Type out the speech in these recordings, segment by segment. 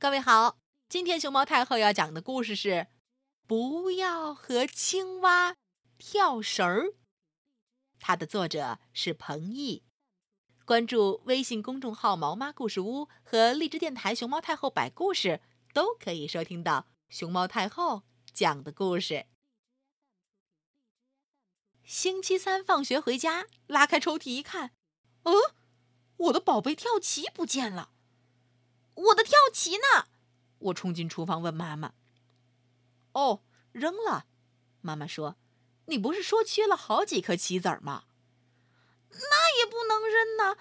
各位好，今天熊猫太后要讲的故事是《不要和青蛙跳绳儿》。它的作者是彭毅。关注微信公众号“毛妈故事屋”和荔枝电台“熊猫太后摆故事”，都可以收听到熊猫太后讲的故事。星期三放学回家，拉开抽屉一看，嗯，我的宝贝跳棋不见了。我的跳棋呢？我冲进厨房问妈妈。哦，扔了。妈妈说：“你不是说缺了好几颗棋子儿吗？”那也不能扔呐，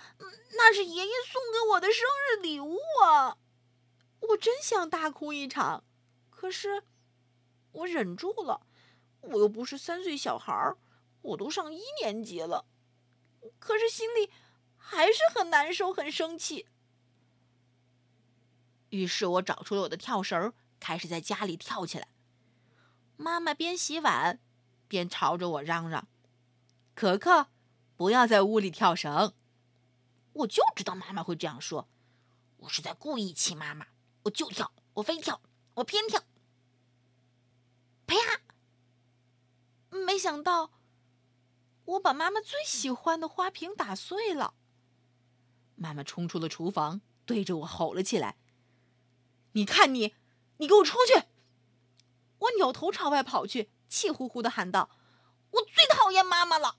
那是爷爷送给我的生日礼物啊！我真想大哭一场，可是我忍住了。我又不是三岁小孩儿，我都上一年级了，可是心里还是很难受，很生气。于是我找出了我的跳绳，开始在家里跳起来。妈妈边洗碗边朝着我嚷嚷：“可可，不要在屋里跳绳！”我就知道妈妈会这样说，我是在故意气妈妈。我就跳，我非跳，我偏跳。啪！没想到我把妈妈最喜欢的花瓶打碎了。妈妈冲出了厨房，对着我吼了起来。你看你，你给我出去！我扭头朝外跑去，气呼呼的喊道：“我最讨厌妈妈了！”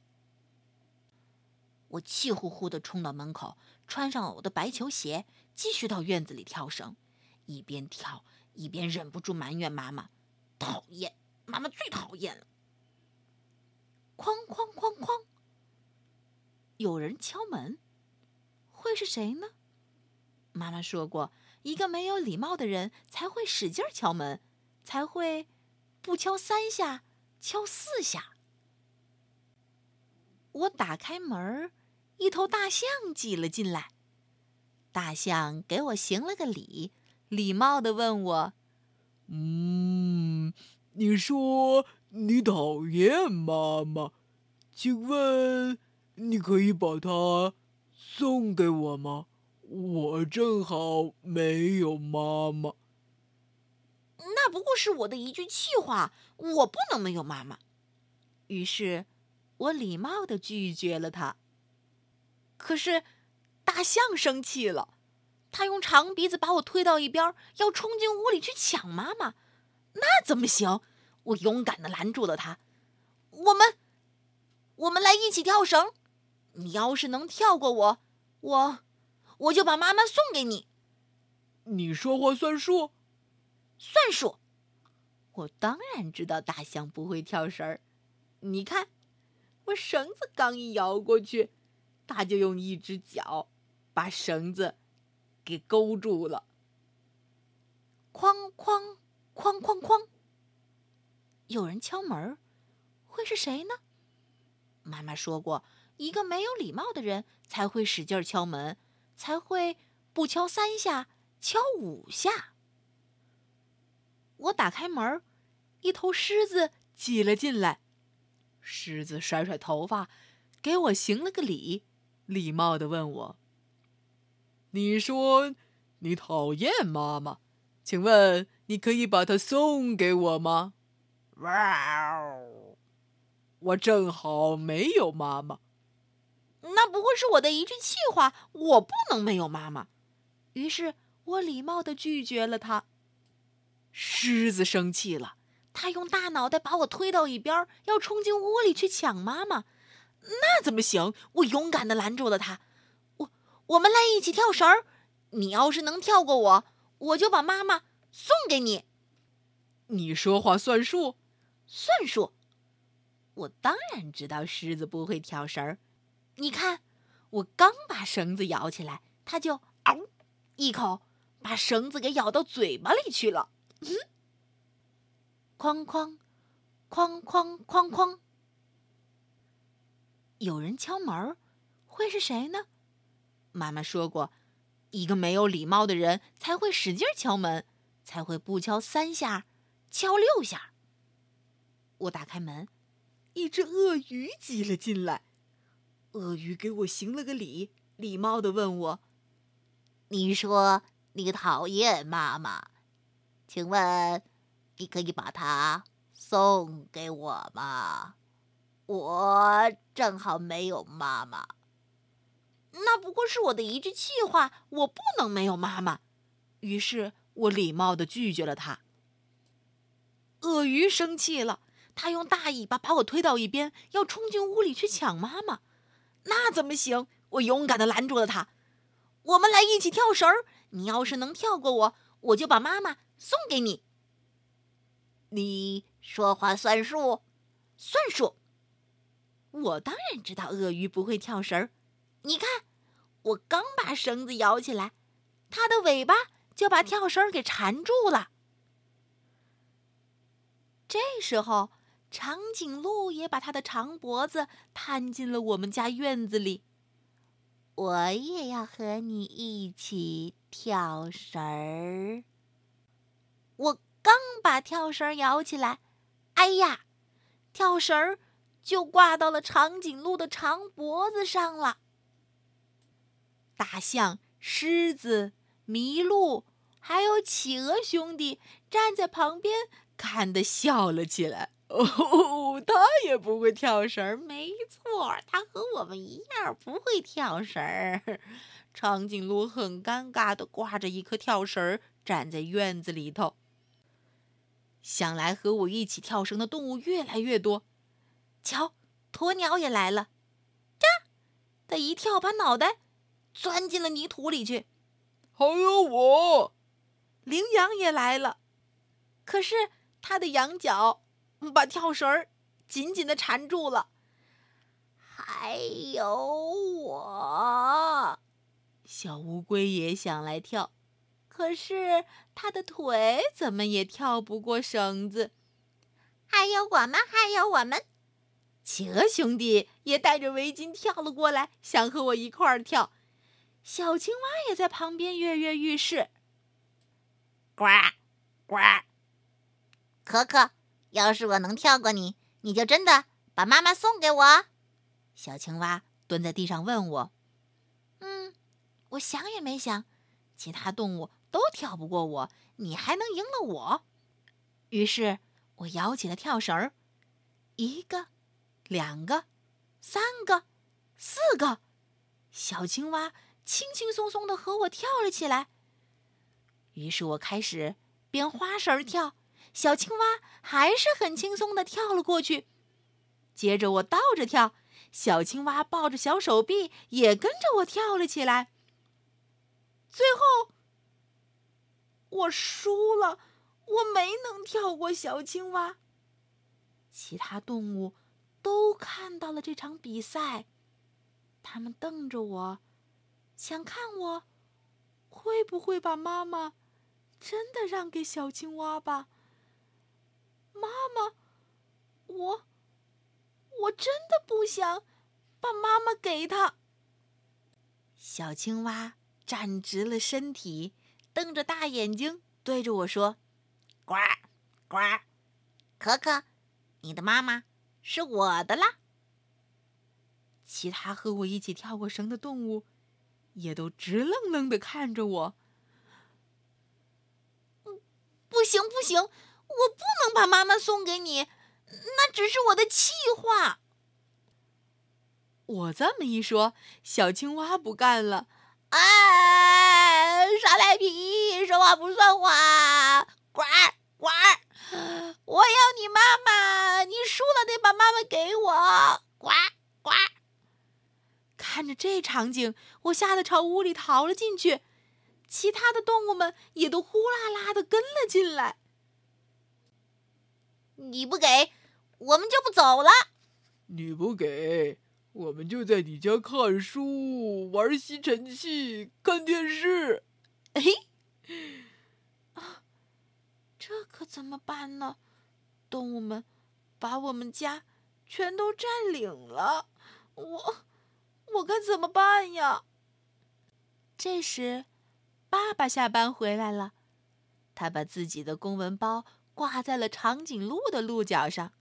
我气呼呼的冲到门口，穿上我的白球鞋，继续到院子里跳绳，一边跳一边忍不住埋怨妈妈：“讨厌，妈妈最讨厌了！”哐哐哐哐，有人敲门，会是谁呢？妈妈说过。一个没有礼貌的人才会使劲敲门，才会不敲三下，敲四下。我打开门，一头大象挤了进来。大象给我行了个礼，礼貌的问我：“嗯，你说你讨厌妈妈，请问你可以把它送给我吗？”我正好没有妈妈，那不过是我的一句气话。我不能没有妈妈，于是，我礼貌的拒绝了他。可是，大象生气了，他用长鼻子把我推到一边，要冲进屋里去抢妈妈。那怎么行？我勇敢的拦住了他。我们，我们来一起跳绳。你要是能跳过我，我。我就把妈妈送给你。你说话算数？算数。我当然知道大象不会跳绳儿。你看，我绳子刚一摇过去，它就用一只脚把绳子给勾住了。哐哐哐哐哐！有人敲门，会是谁呢？妈妈说过，一个没有礼貌的人才会使劲敲门。才会不敲三下，敲五下。我打开门，一头狮子挤了进来。狮子甩甩头发，给我行了个礼，礼貌的问我：“你说你讨厌妈妈，请问你可以把它送给我吗？”哇哦！我正好没有妈妈。那不过是我的一句气话，我不能没有妈妈。于是我礼貌的拒绝了他。狮子生气了，他用大脑袋把我推到一边，要冲进屋里去抢妈妈。那怎么行？我勇敢的拦住了他。我我们来一起跳绳儿，你要是能跳过我，我就把妈妈送给你。你说话算数？算数。我当然知道狮子不会跳绳儿。你看，我刚把绳子摇起来，它就嗷一口把绳子给咬到嘴巴里去了。嗯，哐哐，哐哐哐哐，有人敲门，会是谁呢？妈妈说过，一个没有礼貌的人才会使劲敲门，才会不敲三下，敲六下。我打开门，一只鳄鱼挤了进来。鳄鱼给我行了个礼，礼貌的问我：“你说你讨厌妈妈，请问你可以把它送给我吗？我正好没有妈妈。那不过是我的一句气话，我不能没有妈妈。于是我礼貌的拒绝了他。鳄鱼生气了，他用大尾巴把我推到一边，要冲进屋里去抢妈妈。那怎么行？我勇敢的拦住了他。我们来一起跳绳儿。你要是能跳过我，我就把妈妈送给你。你说话算数，算数。我当然知道鳄鱼不会跳绳儿。你看，我刚把绳子摇起来，它的尾巴就把跳绳给缠住了。这时候，长颈鹿也把它的长脖子探进了我们家院子里。我也要和你一起跳绳儿。我刚把跳绳摇起来，哎呀，跳绳儿就挂到了长颈鹿的长脖子上了。大象、狮子、麋鹿，还有企鹅兄弟站在旁边，看得笑了起来。哦，他也不会跳绳，没错，他和我们一样不会跳绳。长颈鹿很尴尬的挂着一颗跳绳，站在院子里头。想来和我一起跳绳的动物越来越多。瞧，鸵鸟也来了，呀，它一跳，把脑袋钻进了泥土里去。还有我，羚羊也来了，可是它的羊角。把跳绳儿紧紧的缠住了。还有我，小乌龟也想来跳，可是它的腿怎么也跳不过绳子。还有我们，还有我们，企鹅兄弟也带着围巾跳了过来，想和我一块儿跳。小青蛙也在旁边跃跃欲试。呱呱，可可。要是我能跳过你，你就真的把妈妈送给我。小青蛙蹲在地上问我：“嗯，我想也没想，其他动物都跳不过我，你还能赢了我？”于是，我摇起了跳绳儿，一个，两个，三个，四个，小青蛙轻轻松松的和我跳了起来。于是我开始编花绳跳。小青蛙还是很轻松的跳了过去，接着我倒着跳，小青蛙抱着小手臂也跟着我跳了起来。最后，我输了，我没能跳过小青蛙。其他动物都看到了这场比赛，他们瞪着我，想看我会不会把妈妈真的让给小青蛙吧。妈妈，我我真的不想把妈妈给他。小青蛙站直了身体，瞪着大眼睛对着我说：“呱呱，可可，你的妈妈是我的啦。”其他和我一起跳过绳的动物也都直愣愣的看着我。不行不行！我不能把妈妈送给你，那只是我的气话。我这么一说，小青蛙不干了，哎，耍赖皮，说话不算话，呱呱！我要你妈妈，你输了得把妈妈给我，呱呱！看着这场景，我吓得朝屋里逃了进去，其他的动物们也都呼啦啦的跟了进来。你不给，我们就不走了。你不给，我们就在你家看书、玩吸尘器、看电视。哎，啊，这可怎么办呢？动物们把我们家全都占领了，我我该怎么办呀？这时，爸爸下班回来了，他把自己的公文包。挂在了长颈鹿的鹿角上，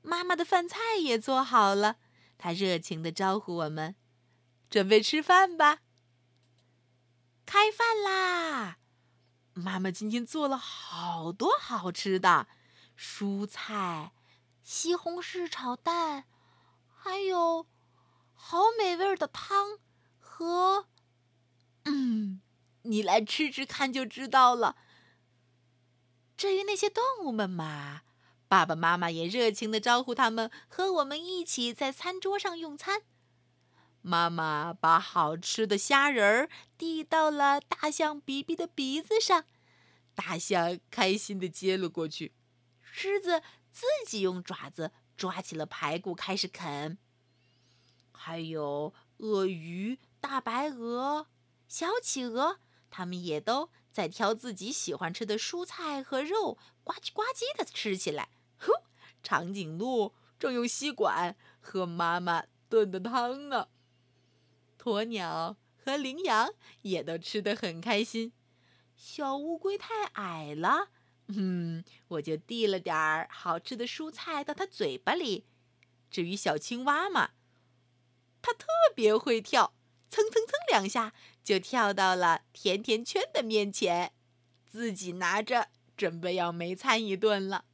妈妈的饭菜也做好了，她热情的招呼我们，准备吃饭吧。开饭啦！妈妈今天做了好多好吃的蔬菜、西红柿炒蛋，还有好美味的汤和……嗯，你来吃吃看就知道了。至于那些动物们嘛，爸爸妈妈也热情的招呼他们和我们一起在餐桌上用餐。妈妈把好吃的虾仁儿递到了大象比比的鼻子上，大象开心的接了过去。狮子自己用爪子抓起了排骨开始啃。还有鳄鱼、大白鹅、小企鹅，它们也都在挑自己喜欢吃的蔬菜和肉，呱唧呱唧的吃起来。呼，长颈鹿正用吸管喝妈妈炖的汤呢。鸵鸟和羚羊也都吃得很开心。小乌龟太矮了，嗯，我就递了点儿好吃的蔬菜到它嘴巴里。至于小青蛙嘛，它特别会跳，蹭蹭蹭两下就跳到了甜甜圈的面前，自己拿着准备要美餐一顿了。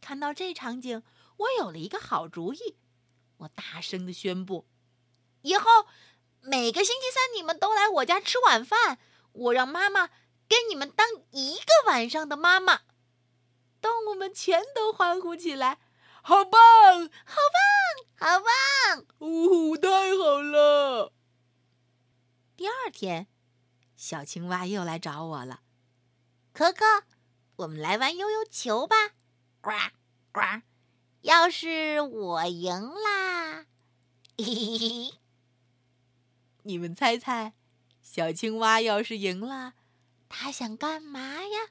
看到这场景，我有了一个好主意，我大声的宣布：以后。每个星期三，你们都来我家吃晚饭。我让妈妈跟你们当一个晚上的妈妈。动物们全都欢呼起来：“好棒，好棒，好棒！”呜，太好了！第二天，小青蛙又来找我了。可可，我们来玩悠悠球吧！呱呱！要是我赢啦，嘿嘿！你们猜猜，小青蛙要是赢了，它想干嘛呀？